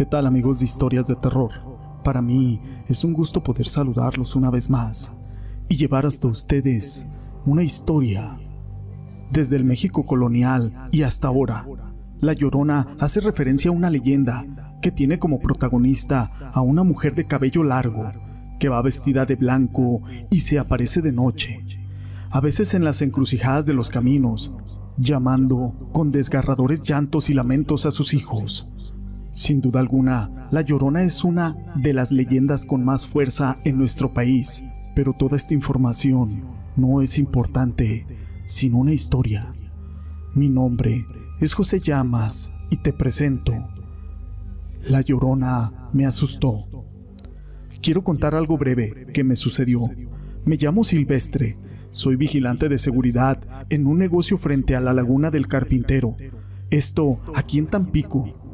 ¿Qué tal amigos de historias de terror? Para mí es un gusto poder saludarlos una vez más y llevar hasta ustedes una historia. Desde el México colonial y hasta ahora, La Llorona hace referencia a una leyenda que tiene como protagonista a una mujer de cabello largo que va vestida de blanco y se aparece de noche, a veces en las encrucijadas de los caminos, llamando con desgarradores llantos y lamentos a sus hijos. Sin duda alguna, La Llorona es una de las leyendas con más fuerza en nuestro país, pero toda esta información no es importante, sino una historia. Mi nombre es José Llamas y te presento. La Llorona me asustó. Quiero contar algo breve que me sucedió. Me llamo Silvestre, soy vigilante de seguridad en un negocio frente a la laguna del carpintero. Esto aquí en Tampico.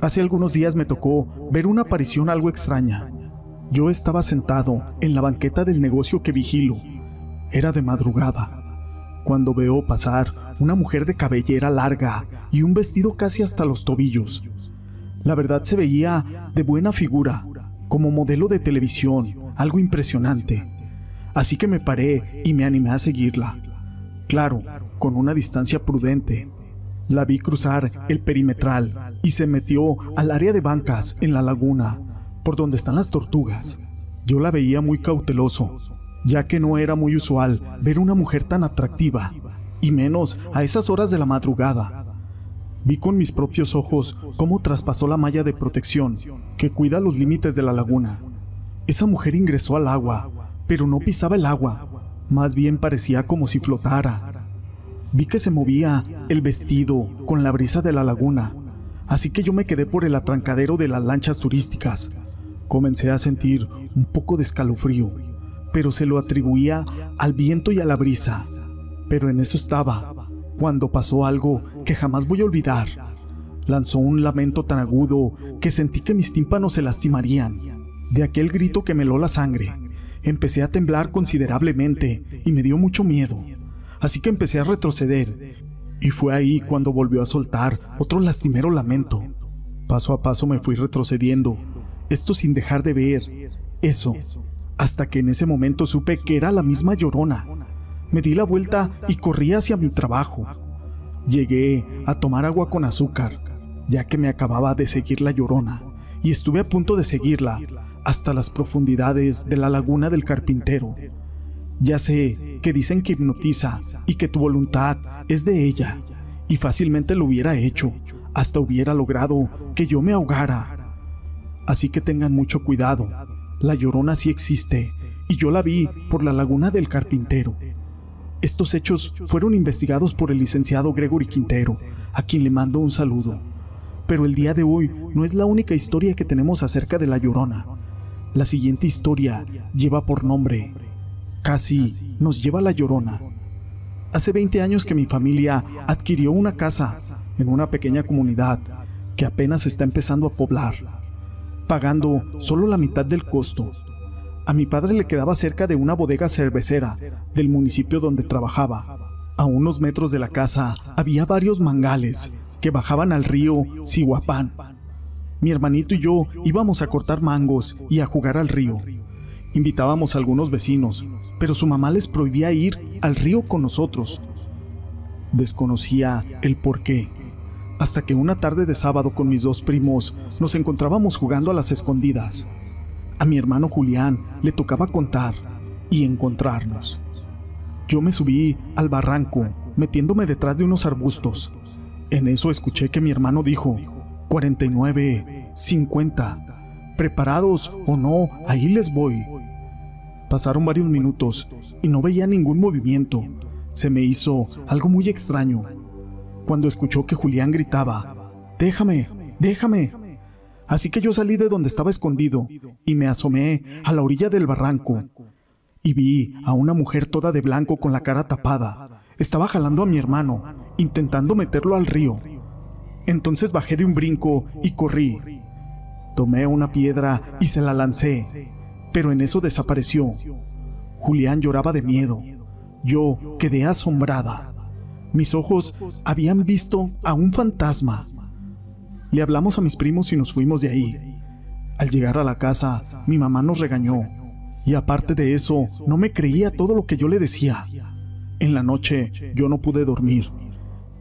Hace algunos días me tocó ver una aparición algo extraña. Yo estaba sentado en la banqueta del negocio que vigilo. Era de madrugada. Cuando veo pasar una mujer de cabellera larga y un vestido casi hasta los tobillos. La verdad se veía de buena figura, como modelo de televisión, algo impresionante. Así que me paré y me animé a seguirla. Claro, con una distancia prudente. La vi cruzar el perimetral y se metió al área de bancas en la laguna, por donde están las tortugas. Yo la veía muy cauteloso, ya que no era muy usual ver una mujer tan atractiva, y menos a esas horas de la madrugada. Vi con mis propios ojos cómo traspasó la malla de protección que cuida los límites de la laguna. Esa mujer ingresó al agua, pero no pisaba el agua, más bien parecía como si flotara. Vi que se movía el vestido con la brisa de la laguna, así que yo me quedé por el atrancadero de las lanchas turísticas. Comencé a sentir un poco de escalofrío, pero se lo atribuía al viento y a la brisa. Pero en eso estaba, cuando pasó algo que jamás voy a olvidar. Lanzó un lamento tan agudo que sentí que mis tímpanos se lastimarían. De aquel grito que me heló la sangre, empecé a temblar considerablemente y me dio mucho miedo. Así que empecé a retroceder. Y fue ahí cuando volvió a soltar otro lastimero lamento. Paso a paso me fui retrocediendo, esto sin dejar de ver eso, hasta que en ese momento supe que era la misma llorona me di la vuelta y corrí hacia mi trabajo. Llegué a tomar agua con azúcar, ya que me acababa de seguir la llorona, y estuve a punto de seguirla hasta las profundidades de la laguna del carpintero. Ya sé que dicen que hipnotiza y que tu voluntad es de ella, y fácilmente lo hubiera hecho, hasta hubiera logrado que yo me ahogara. Así que tengan mucho cuidado, la llorona sí existe, y yo la vi por la laguna del carpintero. Estos hechos fueron investigados por el licenciado Gregory Quintero, a quien le mando un saludo. Pero el día de hoy no es la única historia que tenemos acerca de La Llorona. La siguiente historia lleva por nombre Casi nos lleva La Llorona. Hace 20 años que mi familia adquirió una casa en una pequeña comunidad que apenas está empezando a poblar, pagando solo la mitad del costo a mi padre le quedaba cerca de una bodega cervecera del municipio donde trabajaba. A unos metros de la casa había varios mangales que bajaban al río Sihuapán. Mi hermanito y yo íbamos a cortar mangos y a jugar al río. Invitábamos a algunos vecinos, pero su mamá les prohibía ir al río con nosotros. Desconocía el por qué, hasta que una tarde de sábado con mis dos primos nos encontrábamos jugando a las escondidas. A mi hermano Julián le tocaba contar y encontrarnos. Yo me subí al barranco, metiéndome detrás de unos arbustos. En eso escuché que mi hermano dijo, 49, 50. ¿Preparados o no? Ahí les voy. Pasaron varios minutos y no veía ningún movimiento. Se me hizo algo muy extraño. Cuando escuchó que Julián gritaba, Déjame, déjame, Así que yo salí de donde estaba escondido y me asomé a la orilla del barranco y vi a una mujer toda de blanco con la cara tapada. Estaba jalando a mi hermano, intentando meterlo al río. Entonces bajé de un brinco y corrí. Tomé una piedra y se la lancé, pero en eso desapareció. Julián lloraba de miedo. Yo quedé asombrada. Mis ojos habían visto a un fantasma Le hablamos a mis primos y nos fuimos de ahí. Al llegar a la casa, mi mamá nos regañó. Y aparte de eso, no me creía todo lo que yo le decía. En la noche yo no pude dormir.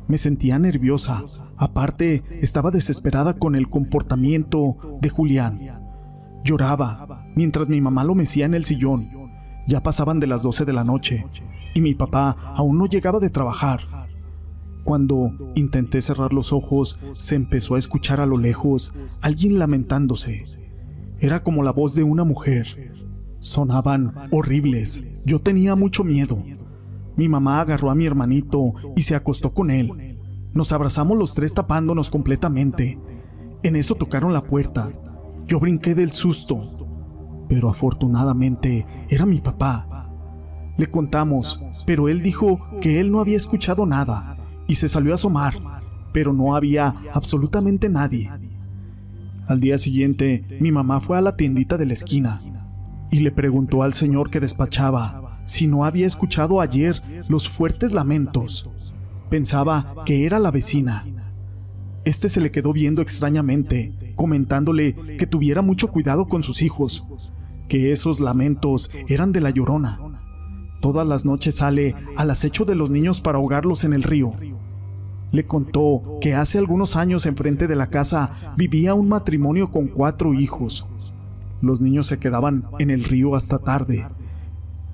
Me sentía nerviosa. Aparte, estaba desesperada con el comportamiento de Julián. Lloraba mientras mi mamá lo mecía en el sillón. Ya pasaban de las 12 de la noche y mi papá aún no llegaba de trabajar. Cuando intenté cerrar los ojos, se empezó a escuchar a lo lejos alguien lamentándose. Era como la voz de una mujer. Sonaban horribles. Yo tenía mucho miedo. Mi mamá agarró a mi hermanito y se acostó con él. Nos abrazamos los tres tapándonos completamente. En eso tocaron la puerta. Yo brinqué del susto. Pero afortunadamente era mi papá. Le contamos, pero él dijo que él no había escuchado nada y se salió a asomar, pero no había absolutamente nadie. Al día siguiente, mi mamá fue a la tiendita de la esquina y le preguntó al señor que despachaba si no había escuchado ayer los fuertes lamentos. Pensaba que era la vecina. Este se le quedó viendo extrañamente, comentándole que tuviera mucho cuidado con sus hijos, que esos lamentos eran de la llorona. Todas las noches sale al acecho de los niños para ahogarlos en el río. Le contó que hace algunos años enfrente de la casa vivía un matrimonio con cuatro hijos. Los niños se quedaban en el río hasta tarde.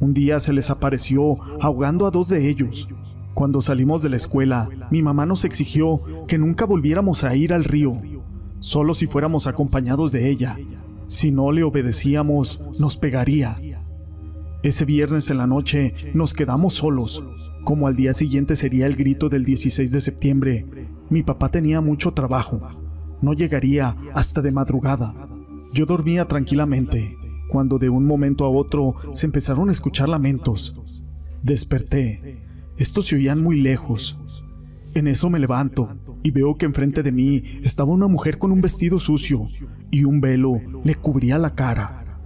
Un día se les apareció ahogando a dos de ellos. Cuando salimos de la escuela, mi mamá nos exigió que nunca volviéramos a ir al río, solo si fuéramos acompañados de ella. Si no le obedecíamos, nos pegaría. Ese viernes en la noche nos quedamos solos. Como al día siguiente sería el grito del 16 de septiembre, mi papá tenía mucho trabajo. No llegaría hasta de madrugada. Yo dormía tranquilamente, cuando de un momento a otro se empezaron a escuchar lamentos. Desperté. Estos se oían muy lejos. En eso me levanto y veo que enfrente de mí estaba una mujer con un vestido sucio y un velo le cubría la cara.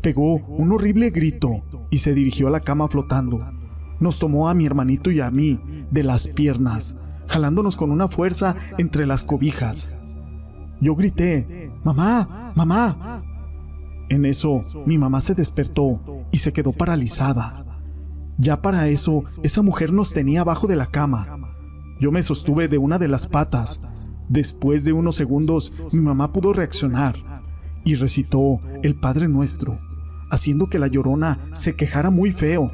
Pegó un horrible grito y se dirigió a la cama flotando. Nos tomó a mi hermanito y a mí de las piernas, jalándonos con una fuerza entre las cobijas. Yo grité, mamá, mamá. En eso, mi mamá se despertó y se quedó paralizada. Ya para eso, esa mujer nos tenía abajo de la cama. Yo me sostuve de una de las patas. Después de unos segundos, mi mamá pudo reaccionar y recitó el Padre Nuestro, haciendo que la llorona se quejara muy feo,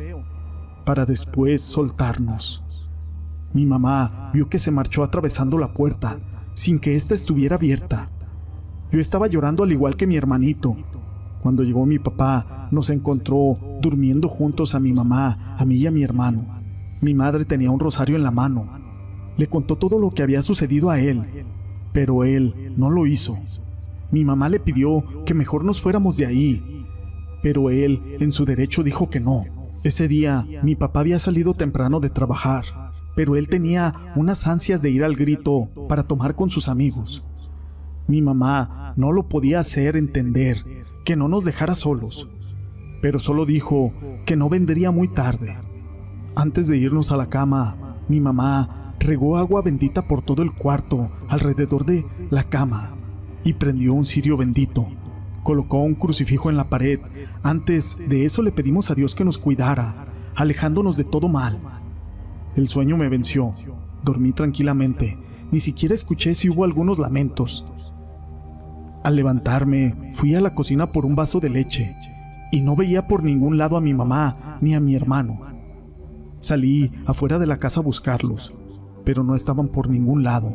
para después soltarnos. Mi mamá vio que se marchó atravesando la puerta, sin que ésta estuviera abierta. Yo estaba llorando al igual que mi hermanito. Cuando llegó mi papá, nos encontró durmiendo juntos a mi mamá, a mí y a mi hermano. Mi madre tenía un rosario en la mano. Le contó todo lo que había sucedido a él, pero él no lo hizo. Mi mamá le pidió que mejor nos fuéramos de ahí, pero él, en su derecho, dijo que no. Ese día, mi papá había salido temprano de trabajar, pero él tenía unas ansias de ir al grito para tomar con sus amigos. Mi mamá no lo podía hacer entender, que no nos dejara solos, pero solo dijo que no vendría muy tarde. Antes de irnos a la cama, mi mamá regó agua bendita por todo el cuarto alrededor de la cama y prendió un cirio bendito. Colocó un crucifijo en la pared. Antes de eso le pedimos a Dios que nos cuidara, alejándonos de todo mal. El sueño me venció. Dormí tranquilamente. Ni siquiera escuché si hubo algunos lamentos. Al levantarme, fui a la cocina por un vaso de leche y no veía por ningún lado a mi mamá ni a mi hermano. Salí afuera de la casa a buscarlos, pero no estaban por ningún lado.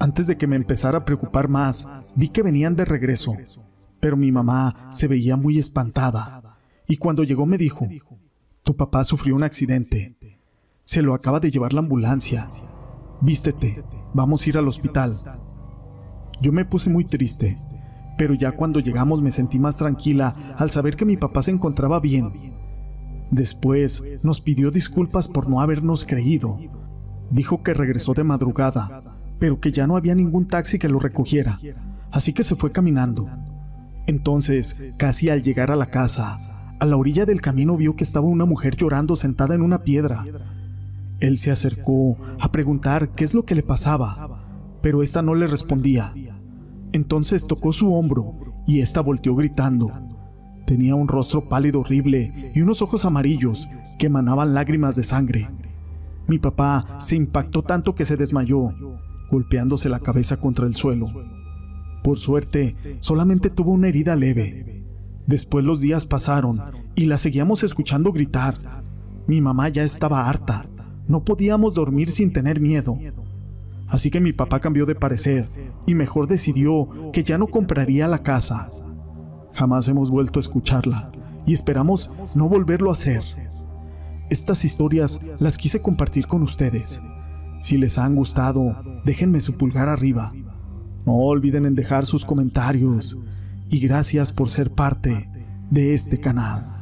Antes de que me empezara a preocupar más, vi que venían de regreso, pero mi mamá se veía muy espantada, y cuando llegó me dijo, tu papá sufrió un accidente, se lo acaba de llevar la ambulancia, vístete, vamos a ir al hospital. Yo me puse muy triste, pero ya cuando llegamos me sentí más tranquila al saber que mi papá se encontraba bien. Después nos pidió disculpas por no habernos creído. Dijo que regresó de madrugada pero que ya no había ningún taxi que lo recogiera, así que se fue caminando. Entonces, casi al llegar a la casa, a la orilla del camino vio que estaba una mujer llorando sentada en una piedra. Él se acercó a preguntar qué es lo que le pasaba, pero ésta no le respondía. Entonces tocó su hombro y ésta volteó gritando. Tenía un rostro pálido horrible y unos ojos amarillos que emanaban lágrimas de sangre. Mi papá se impactó tanto que se desmayó, golpeándose la cabeza contra el suelo. Por suerte, solamente tuvo una herida leve. Después los días pasaron y la seguíamos escuchando gritar. Mi mamá ya estaba harta. No podíamos dormir sin tener miedo. Así que mi papá cambió de parecer y mejor decidió que ya no compraría la casa. Jamás hemos vuelto a escucharla y esperamos no volverlo a hacer. Estas historias las quise compartir con ustedes. Si les han gustado, déjenme su pulgar arriba. No olviden en dejar sus comentarios y gracias por ser parte de este canal.